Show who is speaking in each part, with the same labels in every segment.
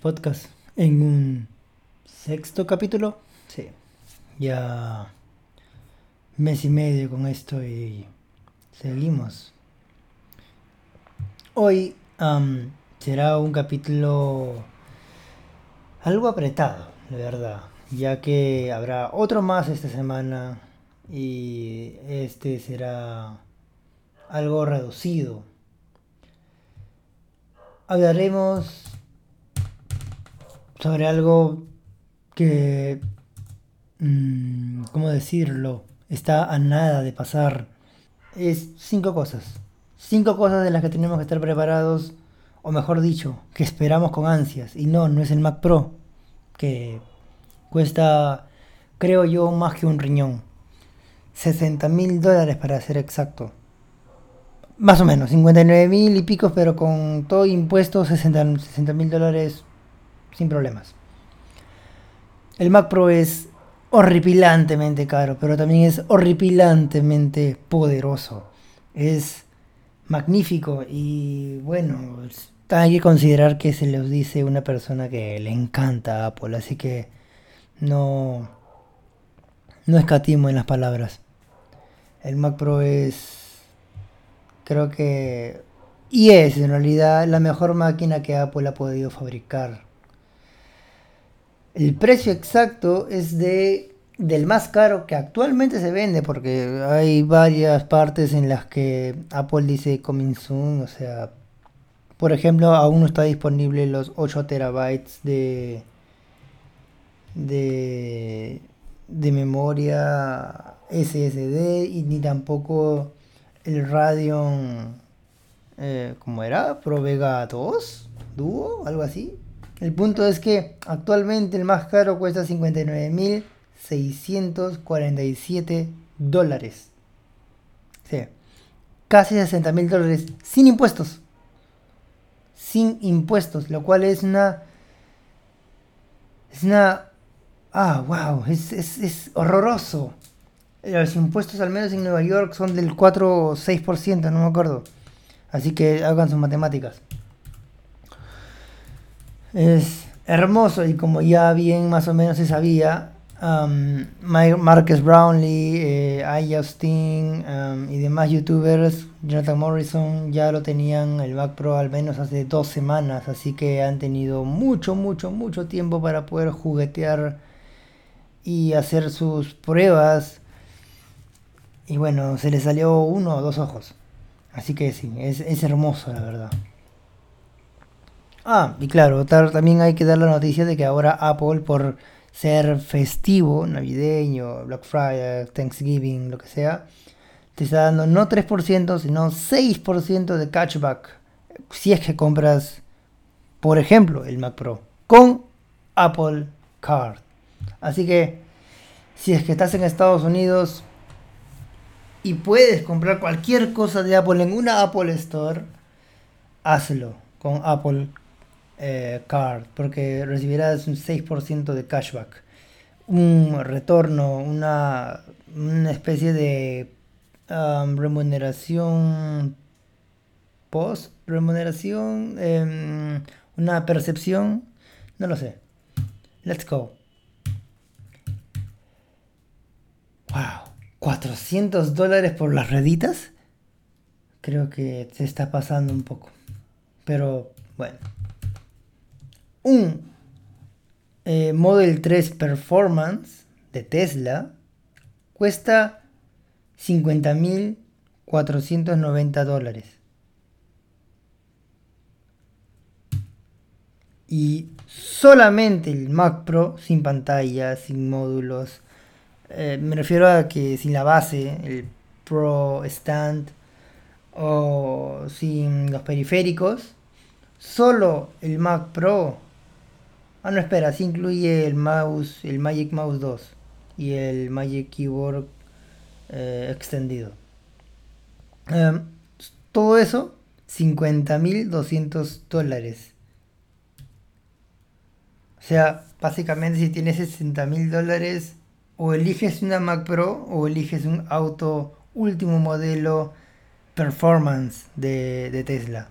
Speaker 1: Podcast en un sexto capítulo. Sí, ya mes y medio con esto y seguimos. Hoy será un capítulo algo apretado, de verdad, ya que habrá otro más esta semana y este será algo reducido. Hablaremos sobre algo que, mm, ¿cómo decirlo? Está a nada de pasar. Es cinco cosas. Cinco cosas de las que tenemos que estar preparados, o mejor dicho, que esperamos con ansias. Y no, no es el Mac Pro, que cuesta, creo yo, más que un riñón. 60 mil dólares para ser exacto. Más o menos, 59 mil y picos, pero con todo impuesto, 60 mil dólares sin problemas. El Mac Pro es horripilantemente caro, pero también es horripilantemente poderoso. Es magnífico y bueno, hay que considerar que se los dice una persona que le encanta Apple, así que no, no escatimo en las palabras. El Mac Pro es, creo que, y es en realidad la mejor máquina que Apple ha podido fabricar el precio exacto es de del más caro que actualmente se vende, porque hay varias partes en las que Apple dice coming soon, o sea, por ejemplo, aún no está disponible los 8 terabytes de de, de memoria SSD y ni tampoco el Radeon eh, ¿cómo era? Pro Vega 2 Duo, algo así. El punto es que actualmente el más caro cuesta 59.647 dólares. Sí, casi 60 mil dólares sin impuestos. Sin impuestos, lo cual es una... Es una... Ah, wow, es, es horroroso. Los impuestos al menos en Nueva York son del 4 o 6%, no me acuerdo. Así que hagan sus matemáticas. Es hermoso y como ya bien más o menos se sabía, um, Marcus Brownlee, eh, Justin um, y demás youtubers, Jonathan Morrison, ya lo tenían el Mac Pro al menos hace dos semanas, así que han tenido mucho, mucho, mucho tiempo para poder juguetear y hacer sus pruebas. Y bueno, se le salió uno o dos ojos. Así que sí, es, es hermoso la verdad. Ah, y claro, también hay que dar la noticia de que ahora Apple, por ser festivo, navideño, Black Friday, Thanksgiving, lo que sea, te está dando no 3%, sino 6% de cashback si es que compras, por ejemplo, el Mac Pro con Apple Card. Así que, si es que estás en Estados Unidos y puedes comprar cualquier cosa de Apple en una Apple Store, hazlo con Apple eh, card, porque recibirás un 6% de cashback, un retorno, una, una especie de um, remuneración post, remuneración, em, una percepción, no lo sé. Let's go. Wow, 400 dólares por las reditas. Creo que se está pasando un poco. Pero bueno un eh, Model 3 Performance de Tesla cuesta 50.490 dólares. Y solamente el Mac Pro sin pantalla, sin módulos. Eh, me refiero a que sin la base, el Pro Stand o sin los periféricos. Solo el Mac Pro Ah, no, espera, sí incluye el mouse, el Magic Mouse 2 y el Magic Keyboard eh, extendido. Em, todo eso, 50.200 dólares. O sea, básicamente si tienes 60.000 dólares, o eliges una Mac Pro o eliges un auto último modelo performance de, de Tesla.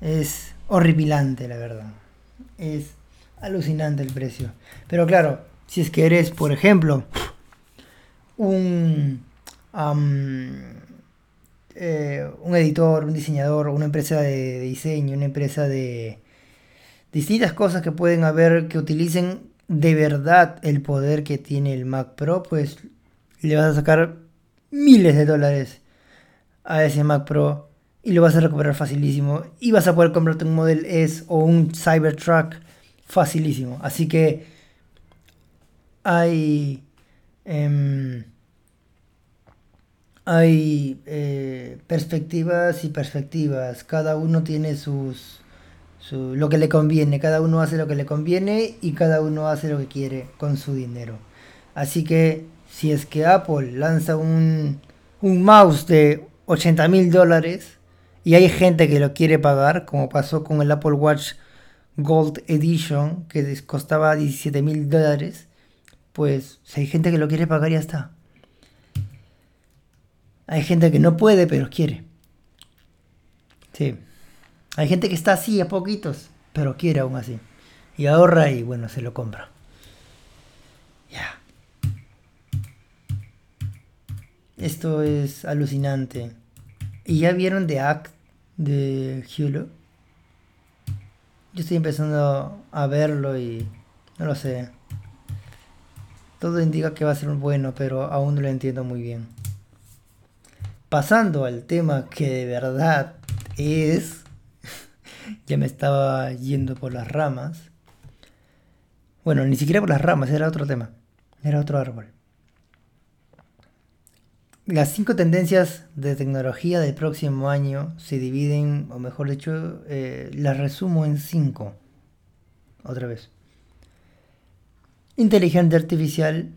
Speaker 1: Es horripilante, la verdad Es alucinante el precio. Pero claro, si es que eres, por ejemplo, un, eh, un editor, un diseñador, una empresa de, diseño, una empresa de distintas cosas que pueden haber que utilicen de verdad el poder que tiene el Mac Pro, pues le vas a sacar miles de dólares a ese Mac Pro y lo vas a recuperar facilísimo y vas a poder comprarte un Model S o un Cybertruck facilísimo. Así que hay em, hay eh, perspectivas y perspectivas. Cada uno tiene sus lo que le conviene. Cada uno hace lo que le conviene y cada uno hace lo que quiere con su dinero. Así que si es que Apple lanza un, un mouse de 80 mil dólares y hay gente que lo quiere pagar, como pasó con el Apple Watch Gold Edition, que costaba 17 mil dólares, pues si hay gente que lo quiere pagar, ya está. Hay gente que no puede, pero quiere. Sí. Hay gente que está así a poquitos, pero quiere aún así. Y ahorra y bueno, se lo compra. Ya. Esto es alucinante. ¿Y ya vieron The Act de Hulu? Yo estoy empezando a verlo y no lo sé. Todo indica que va a ser bueno, pero aún no lo entiendo muy bien. Pasando al tema que de verdad es... ya me estaba yendo por las ramas. Bueno, ni siquiera por las ramas, era otro tema. Era otro árbol. Las cinco tendencias de tecnología del próximo año se dividen, o mejor dicho, eh, las resumo en cinco. Otra vez. Inteligencia artificial,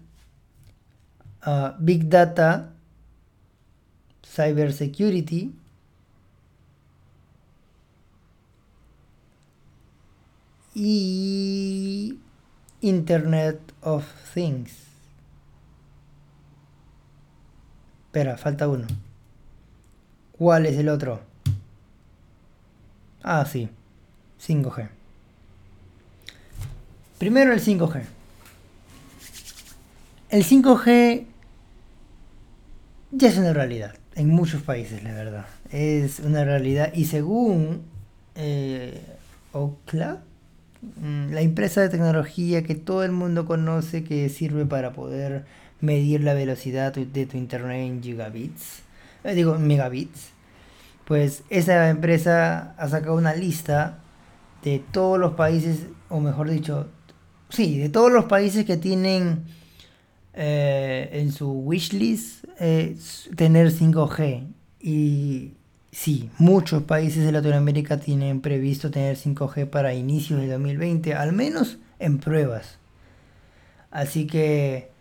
Speaker 1: uh, Big Data, Cyber Security, y Internet of Things. Espera, falta uno. ¿Cuál es el otro? Ah, sí. 5G. Primero el 5G. El 5G ya es una realidad en muchos países, la verdad. Es una realidad y según eh, mm, la empresa de tecnología que todo el mundo conoce que sirve para poder medir la velocidad de tu internet en gigabits, eh, digo megabits, pues esa empresa ha sacado una lista de todos los países, o mejor dicho, sí, de todos los países que tienen eh, en su wishlist eh, tener 5G. Y sí, muchos países de Latinoamérica tienen previsto tener 5G para inicios de 2020, al menos en pruebas. Así que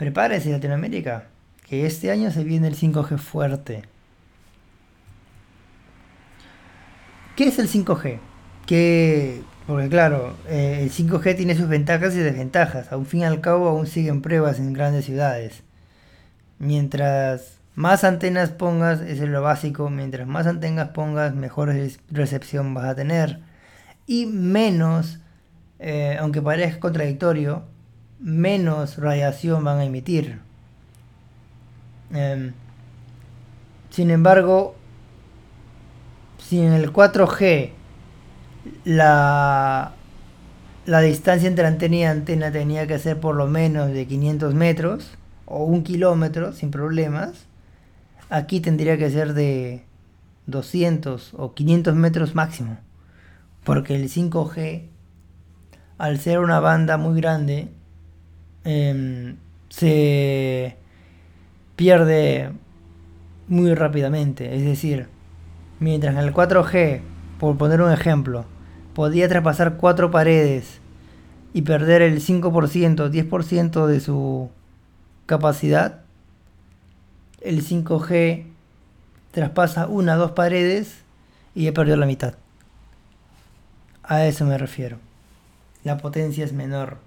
Speaker 1: Prepárese Latinoamérica, que este año se viene el 5G fuerte. ¿Qué es el 5G? Que, porque claro, eh, el 5G tiene sus ventajas y desventajas. A fin y al cabo aún siguen pruebas en grandes ciudades. Mientras más antenas pongas, eso es lo básico, mientras más antenas pongas, mejor recepción vas a tener. Y menos, eh, aunque parezca contradictorio, menos radiación van a emitir. Em, sin embargo, si en el 4G la, la distancia entre antena y antena tenía que ser por lo menos de 500 metros o un kilómetro sin problemas, aquí tendría que ser de 200 o 500 metros máximo. Porque el 5G, al ser una banda muy grande, Em, se pierde muy rápidamente. Es decir, mientras en el 4G, por poner un ejemplo, podía traspasar cuatro paredes y perder el 5%, 10% de su capacidad, el 5G traspasa una dos paredes y ya perdió la mitad. A eso me refiero. La potencia es menor.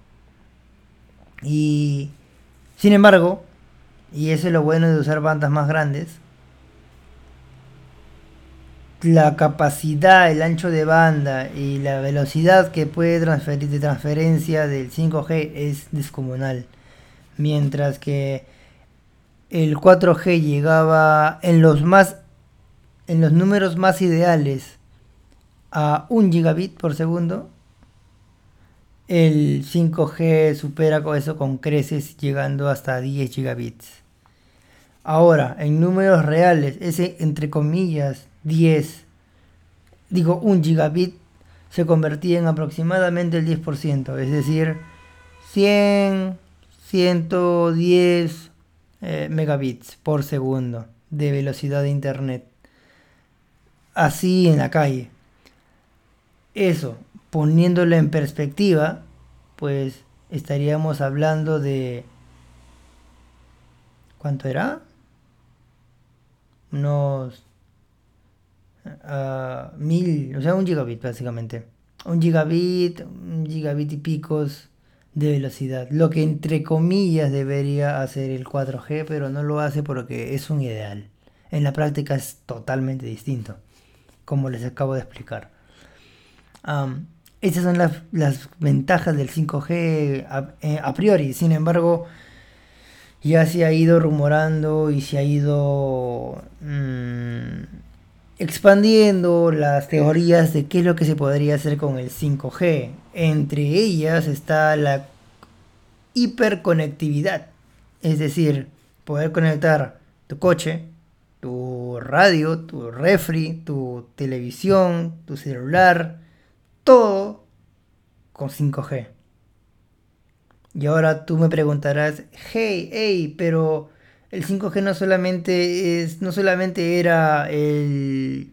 Speaker 1: Y sin embargo, y eso es lo bueno de usar bandas más grandes, la capacidad, el ancho de banda y la velocidad que puede transferir de transferencia del 5G es descomunal. Mientras que el 4G llegaba en los más en los números más ideales a 1 gigabit por segundo, el 5G supera eso con creces llegando hasta 10 gigabits. Ahora, en números reales, ese entre comillas 10, digo 1 gigabit, se convertía en aproximadamente el 10%, es decir, 100, 110 eh, megabits por segundo de velocidad de internet. Así en la calle. Eso, poniéndolo en perspectiva, pues estaríamos hablando de... ¿Cuánto era? Unos... Uh, mil, o sea, un gigabit básicamente. Un gigabit, un gigabit y picos de velocidad. Lo que entre comillas debería hacer el 4G, pero no lo hace porque es un ideal. En la práctica es totalmente distinto, como les acabo de explicar. Esas son las, ventajas del 5G eh, a, priori. Sin embargo, ya se ha ido rumorando y se ha ido mm, expandiendo las teorías de qué es lo que se podría hacer con el 5G. Entre ellas está la hiperconectividad. Es decir, poder conectar tu coche, tu radio, tu refri, tu televisión, tu celular, todo con 5G. Y ahora tú me preguntarás, hey, hey, pero el 5G no solamente es, no solamente era el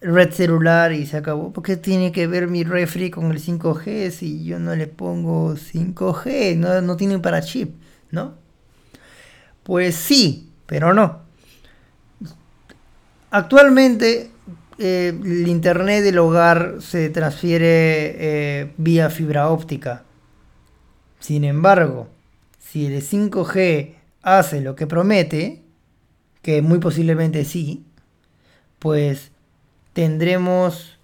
Speaker 1: red celular y se acabó. ¿Por qué tiene que ver mi refri con el 5G si yo no le pongo 5G? No, no tiene para chip, ¿no? Pues sí, pero no. Actualmente eh, el internet del hogar se transfiere eh, vía fibra óptica. Sin embargo, si el 5G hace lo que promete, que muy posiblemente sí, pues tendremos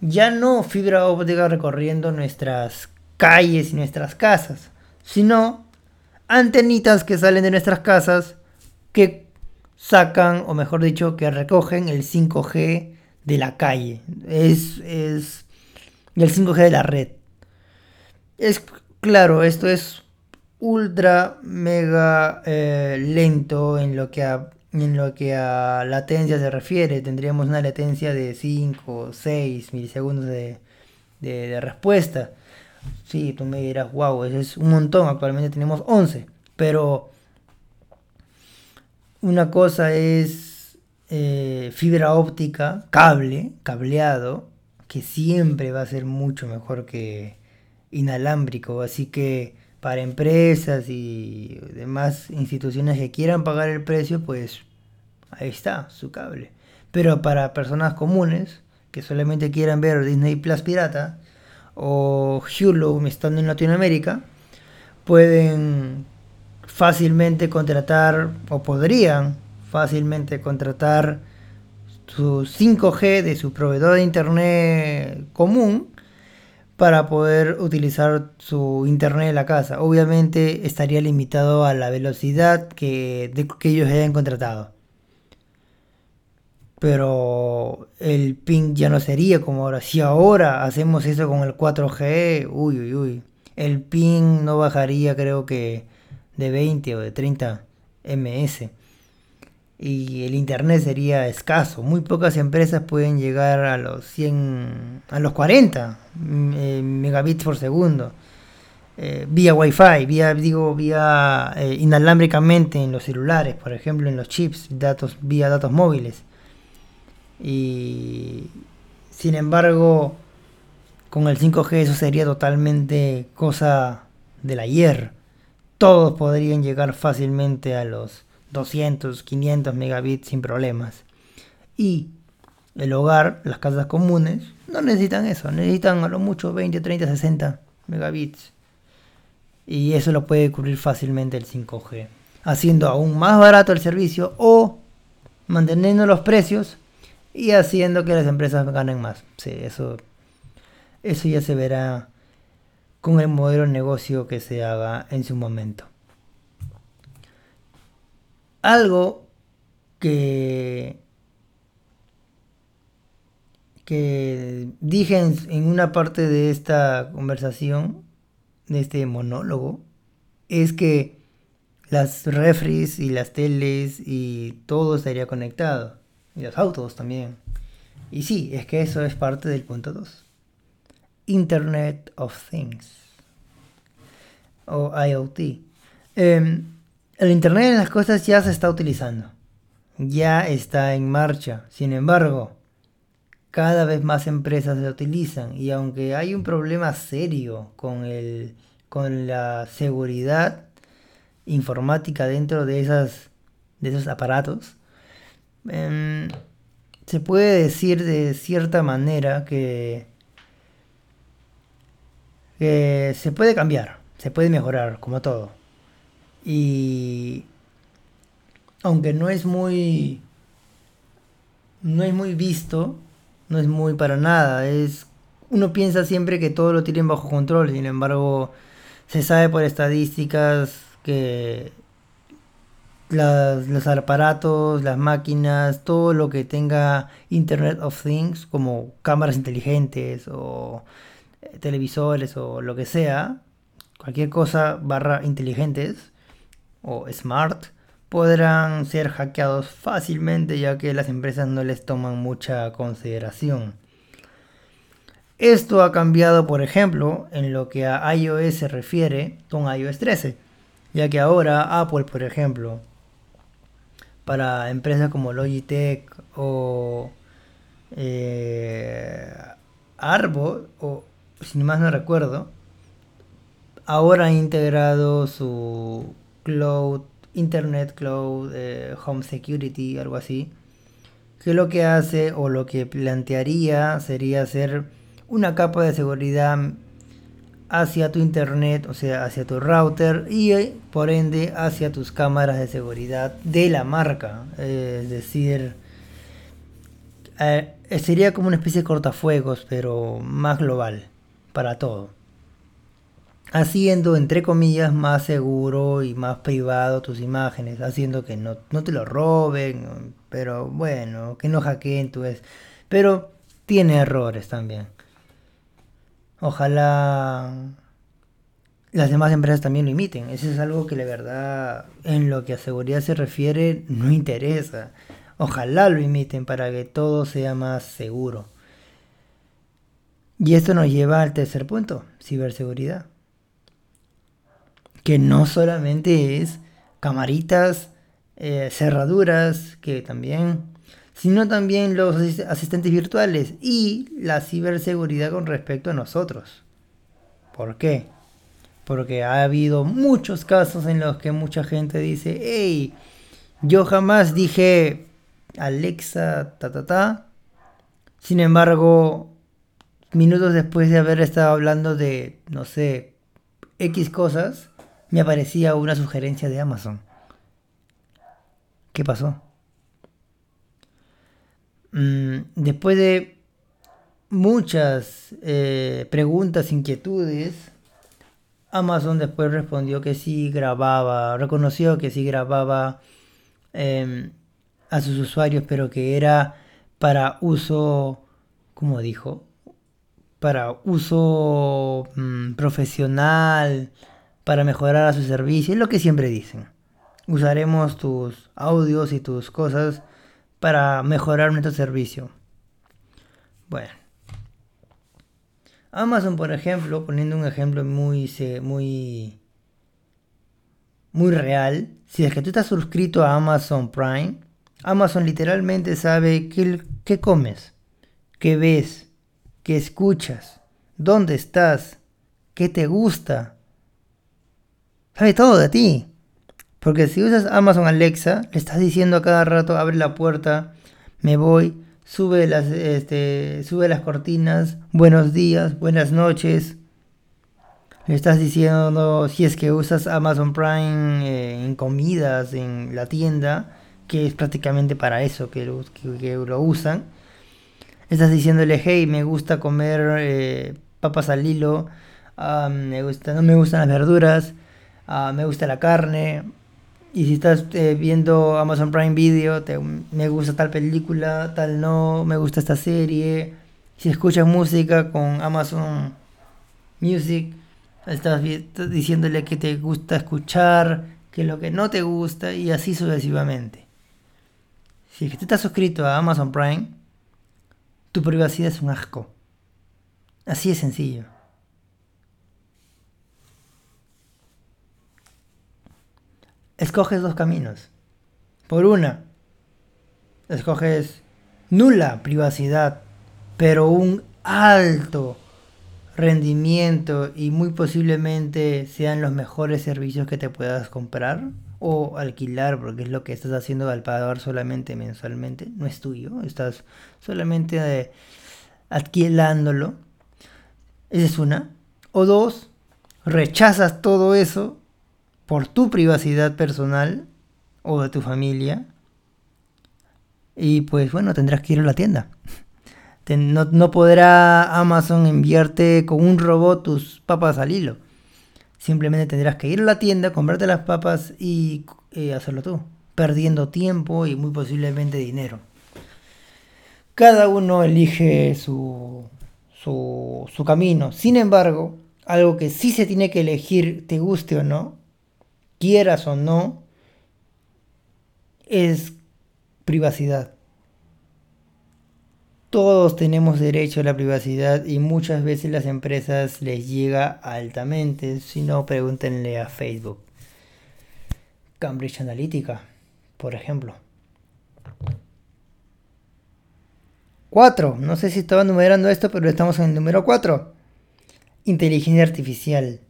Speaker 1: ya no fibra óptica recorriendo nuestras calles y nuestras casas, sino antenitas que salen de nuestras casas que sacan, o mejor dicho, que recogen el 5G de la calle. Es, es el 5G de la red. Es claro, esto es ultra mega eh, lento en lo que a en lo que a latencia se refiere. Tendríamos una latencia de 5 o 6 milisegundos de, de, respuesta. Sí, tú me dirás, wow, eso es un montón. Actualmente tenemos 11. Pero una cosa es eh, fibra óptica, cable, cableado, que siempre va a ser mucho mejor que inalámbrico. Así que para empresas y demás instituciones que quieran pagar el precio, pues ahí está su cable. Pero para personas comunes que solamente quieran ver Disney Plus pirata o Hulu estando en Latinoamérica, pueden fácilmente contratar o podrían fácilmente contratar su 5G de su proveedor de internet común para poder utilizar su internet en la casa. Obviamente estaría limitado a la velocidad que, que ellos hayan contratado. Pero el ping ya no sería como ahora. Si ahora hacemos eso con el 4G, uy, uy, uy. El ping no bajaría creo que de 20 o de 30 ms y el internet sería escaso. Muy pocas empresas pueden llegar a los 100, a los 40 mm, eh, megabits por segundo. Eh, vía wifi, vía, digo, vía eh, inalámbricamente en los celulares, por ejemplo, en los chips, datos, vía datos móviles. Y sin embargo, con el 5G eso sería totalmente cosa del ayer. Todos podrían llegar fácilmente a los 200, 500 megabits sin problemas. Y el hogar, las casas comunes, no necesitan eso, necesitan a lo mucho 20, 30, 60 megabits. Y eso lo puede cubrir fácilmente el 5G, haciendo aún más barato el servicio o manteniendo los precios y haciendo que las empresas ganen más. Sí, eso, eso ya se verá con el modelo de negocio que se haga en su momento. Algo que, que dije en, una parte de esta conversación, de este monólogo, es que las refries y las teles y todo estaría conectado. Y los autos también. Y sí, es que eso es parte del punto 2. Internet of Things. O IoT. Em, el Internet de las cosas ya se está utilizando. Ya está en marcha. Sin embargo, cada vez más empresas lo utilizan. Y aunque hay un problema serio con, el, con la seguridad informática dentro de, esas, de esos aparatos, em, se puede decir de cierta manera que, que se puede cambiar, se puede mejorar, como todo. Y aunque no es muy no es muy visto, no es muy para nada, es uno piensa siempre que todo lo tienen bajo control, sin embargo, se sabe por estadísticas que los aparatos, las máquinas, todo lo que tenga Internet of Things, como cámaras inteligentes o eh, televisores o lo que sea, cualquier cosa barra inteligentes o smart, podrán ser hackeados fácilmente ya que las empresas no les toman mucha consideración. Esto ha cambiado, por ejemplo, en lo que a iOS se refiere con iOS 13, ya que ahora Apple, por ejemplo, para empresas como Logitech o eh, Arbo, o si más no recuerdo, ahora ha integrado su Cloud, Internet Cloud, eh, Home Security, algo así, que lo que hace o lo que plantearía sería hacer una capa de seguridad hacia tu internet, o sea, hacia tu router y eh, por ende hacia tus cámaras de seguridad de la marca. Eh, es decir, sería como una especie de cortafuegos, pero más global, para todo. Haciendo, entre comillas, más seguro y más privado tus imágenes, haciendo que no, no te lo roben, pero bueno, que no hackeen tu es. Pero tiene errores también. Ojalá las demás empresas también lo imiten. Eso es algo que la verdad, en lo que a seguridad se refiere, no interesa. Ojalá lo imiten para que todo sea más seguro. Y esto nos lleva al tercer punto, ciberseguridad. Que no solamente es camaritas, eh, cerraduras, que también sino también los asistentes virtuales y la ciberseguridad con respecto a nosotros. ¿Por qué? Porque ha habido muchos casos en los que mucha gente dice, hey, yo jamás dije Alexa, ta, ta, ta. Sin embargo, minutos después de haber estado hablando de, no sé, X cosas, me aparecía una sugerencia de Amazon. ¿Qué pasó? Mm, después de muchas eh, preguntas, inquietudes, Amazon después respondió que sí grababa, reconoció que sí grababa em, a sus usuarios, pero que era para uso, como dijo, para uso mm, profesional, para mejorar a su servicio, es lo que siempre dicen. Usaremos tus audios y tus cosas para mejorar nuestro servicio. Bueno. Amazon, por ejemplo, poniendo un ejemplo muy, muy, muy real, si es que tú estás suscrito a Amazon Prime, Amazon literalmente sabe qué, qué comes, qué ves, qué escuchas, dónde estás, qué te gusta. Sabe todo de ti. Porque si usas Amazon Alexa, le estás diciendo a cada rato, abre la puerta, me voy, sube las, este, sube las cortinas, buenos días, buenas noches. Le estás diciendo, si es que usas Amazon Prime eh, en comidas, en la tienda, que es prácticamente para eso que lo, usan, Estás diciéndole, hey, me gusta comer eh, papas al hilo, ah, me gusta, no me gustan las verduras, ah, me gusta la carne. Y si estás eh, viendo Amazon Prime Video, te, me gusta tal película, tal no, me gusta esta serie. Si escuchas música con Amazon Music, estás diciéndole que te gusta escuchar, que lo que no te gusta y así sucesivamente. Si es que tú estás suscrito a Amazon Prime, tu privacidad es un asco. Así de sencillo. Escoges dos caminos. Por una, escoges nula privacidad, pero un alto rendimiento y muy posiblemente sean los mejores servicios que te puedas comprar o alquilar porque es lo que estás haciendo al pagar solamente mensualmente. No es tuyo estás solamente eh, adquilándolo esa es una. O dos rechazas todo eso por tu privacidad personal o de tu familia y pues bueno tendrás que ir a la tienda no, podrá Amazon enviarte con un robot tus papas al hilo. Simplemente tendrás que ir a la tienda, comprarte las papas y eh, hacerlo tú. Perdiendo tiempo y muy posiblemente dinero. Cada uno elige su, su, su camino. Sin embargo, algo que sí se tiene que elegir, te guste o no, quieras o no, es privacidad. Todos tenemos derecho a la privacidad y muchas veces las empresas les llega altamente. Si no, pregúntenle a Facebook. Cambridge Analytica, por ejemplo. 4. No sé si estaba numerando esto, pero estamos en el número 4. Inteligencia artificial.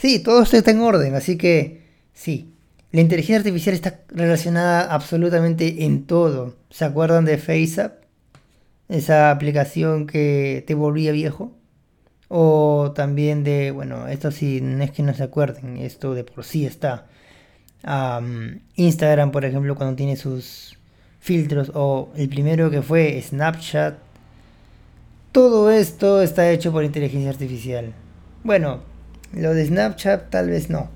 Speaker 1: Sí, todo está en orden, así que sí. La inteligencia artificial está relacionada absolutamente en todo. ¿Se acuerdan de FaceApp? esa aplicación que te volvía viejo. O también de, bueno, esto sí, no es que no se acuerden, esto de por sí está. Instagram, por ejemplo, cuando tiene sus filtros, o el primero que fue Snapchat. Todo esto está hecho por inteligencia artificial. Bueno, lo de Snapchat tal vez no,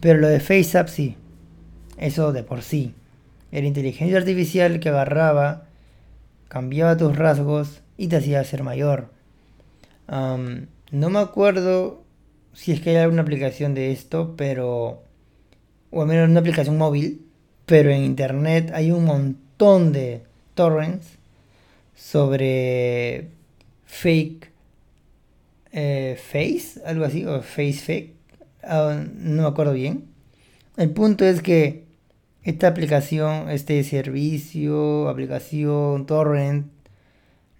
Speaker 1: pero lo de FaceApp sí. Eso de por sí. Era inteligencia artificial que agarraba cambiaba tus rasgos y te hacía ser mayor. no me acuerdo si es que hay alguna aplicación de esto, pero... O al menos una aplicación móvil, pero en internet hay un montón de torrents sobre fake eh, face, algo así, o face fake, ah, no me acuerdo bien. El punto es que esta aplicación, este servicio, aplicación, torrent,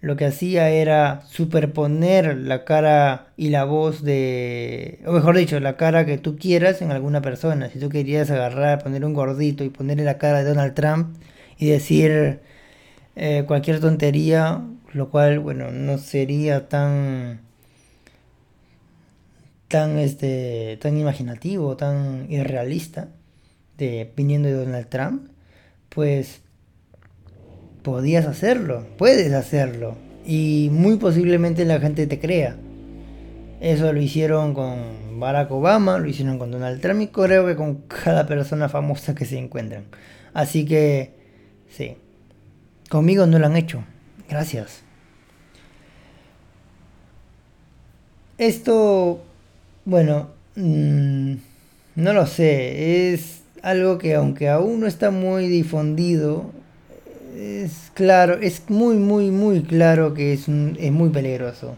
Speaker 1: lo que hacía era superponer la cara y la voz de, o mejor dicho, la cara que tú quieras en alguna persona. Si tú querías agarrar, poner un gordito y ponerle la cara de Donald Trump y decir eh, cualquier tontería, lo cual, bueno, no sería tan tan este tan imaginativo, tan irrealista viniendo de Donald Trump, pues podías hacerlo, puedes hacerlo. Y muy posiblemente la gente te crea. Eso lo hicieron con Barack Obama, lo hicieron con Donald Trump y creo que con cada persona famosa que se encuentran. Así que, sí. Conmigo no lo han hecho. Gracias. Esto, bueno, mm, no lo sé. Es algo que aunque aún no está muy difundido, es claro, es muy, muy, muy claro que es, es muy peligroso.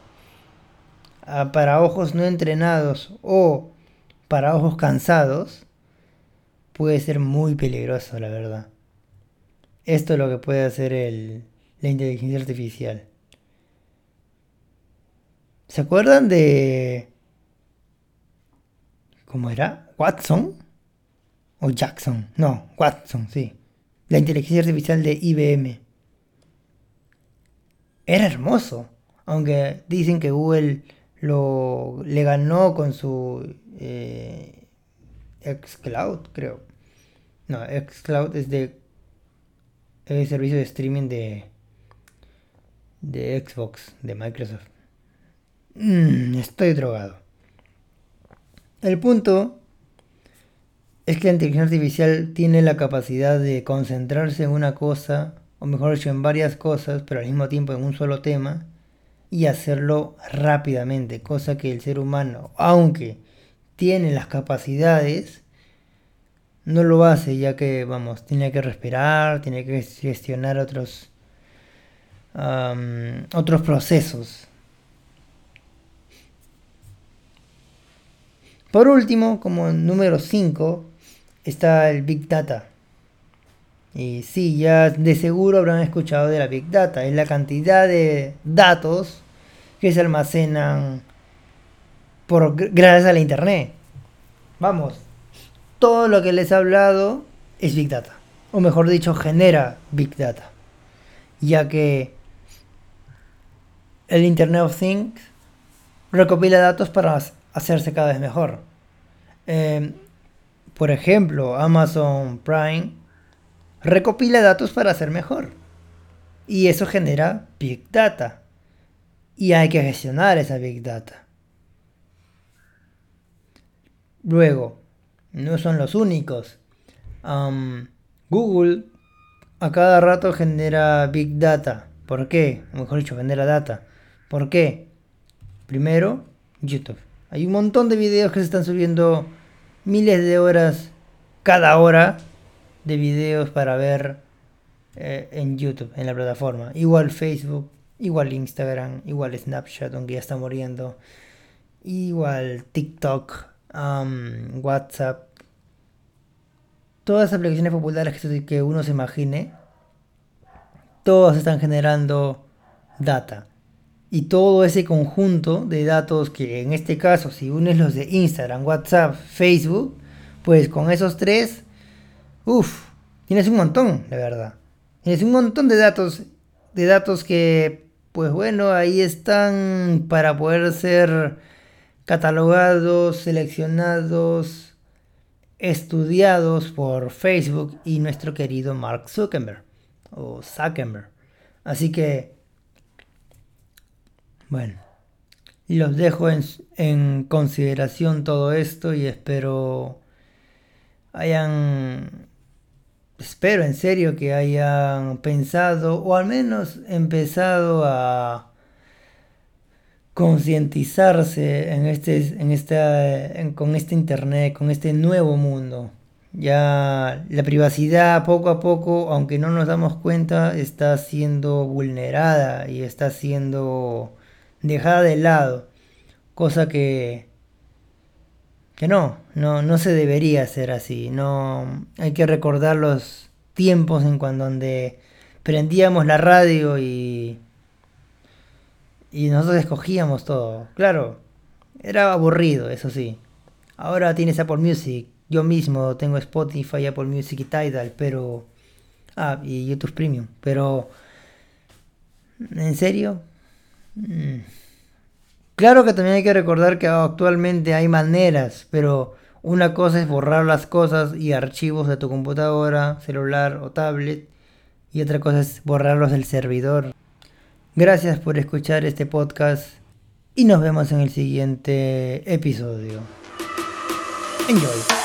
Speaker 1: Ah, para ojos no entrenados o para ojos cansados, puede ser muy peligroso, la verdad. Esto es lo que puede hacer el, la inteligencia artificial. ¿Se acuerdan de... ¿Cómo era? ¿Watson? o Jackson, no, Watson, sí, la inteligencia artificial de IBM. Era hermoso, aunque dicen que Google lo, le ganó con su eh, xCloud, creo. No, xCloud es de el servicio de streaming de de Xbox, de Microsoft. Mm, estoy drogado. El punto es que la inteligencia artificial tiene la capacidad de concentrarse en una cosa, o mejor dicho, en varias cosas, pero al mismo tiempo en un solo tema, y hacerlo rápidamente, cosa que el ser humano, aunque tiene las capacidades, no lo hace, ya que, vamos, tiene que respirar, tiene que gestionar otros, otros procesos. Por último, como número 5, está el Big Data. Y sí, ya de seguro habrán escuchado de la Big Data. Es la cantidad de datos que se almacenan por, gracias a la Internet. Vamos, todo lo que les he hablado es Big Data. O mejor dicho, genera Big Data. Ya que el Internet of Things recopila datos para hacerse cada vez mejor. Em, por ejemplo, Amazon Prime recopila datos para ser mejor. Y eso genera Big Data. Y hay que gestionar esa Big Data. Luego, no son los únicos. Google a cada rato genera Big Data. ¿Por qué? Mejor dicho, genera data. ¿Por qué? Primero, YouTube. Hay un montón de videos que se están subiendo miles de horas cada hora de videos para ver eh, en YouTube, en la plataforma. Igual Facebook, igual Instagram, igual Snapchat, aunque ya está muriendo. Igual TikTok, WhatsApp. Todas las aplicaciones populares que uno se imagine, todas están generando data. Y todo ese conjunto de datos que en este caso, si unes los de Instagram, WhatsApp, Facebook, pues con esos tres, uff, tienes un montón, de verdad. Tienes un montón de datos, de datos que, pues bueno, ahí están para poder ser catalogados, seleccionados, estudiados por Facebook y nuestro querido Mark Zuckerberg o Zuckerberg. Así que bueno, los dejo en, consideración todo esto y espero hayan espero en serio que hayan pensado o al menos empezado a concientizarse en este en esta con este internet con este nuevo mundo. Ya la privacidad poco a poco aunque no nos damos cuenta está siendo vulnerada y está siendo dejada de lado, cosa que que no, no, no se debería hacer así. No hay que recordar los tiempos en cuando donde prendíamos la radio y y nosotros escogíamos todo. Claro, era aburrido, eso sí. Ahora tienes Apple Music. Yo mismo tengo Spotify, Apple Music y Tidal, pero ah, y YouTube Premium, pero ¿en serio? Mm. Claro que también hay que recordar que actualmente hay maneras, pero una cosa es borrar las cosas y archivos de tu computadora, celular o tablet, y otra cosa es borrarlos del servidor. Gracias por escuchar este podcast y nos vemos en el siguiente episodio. Enjoy.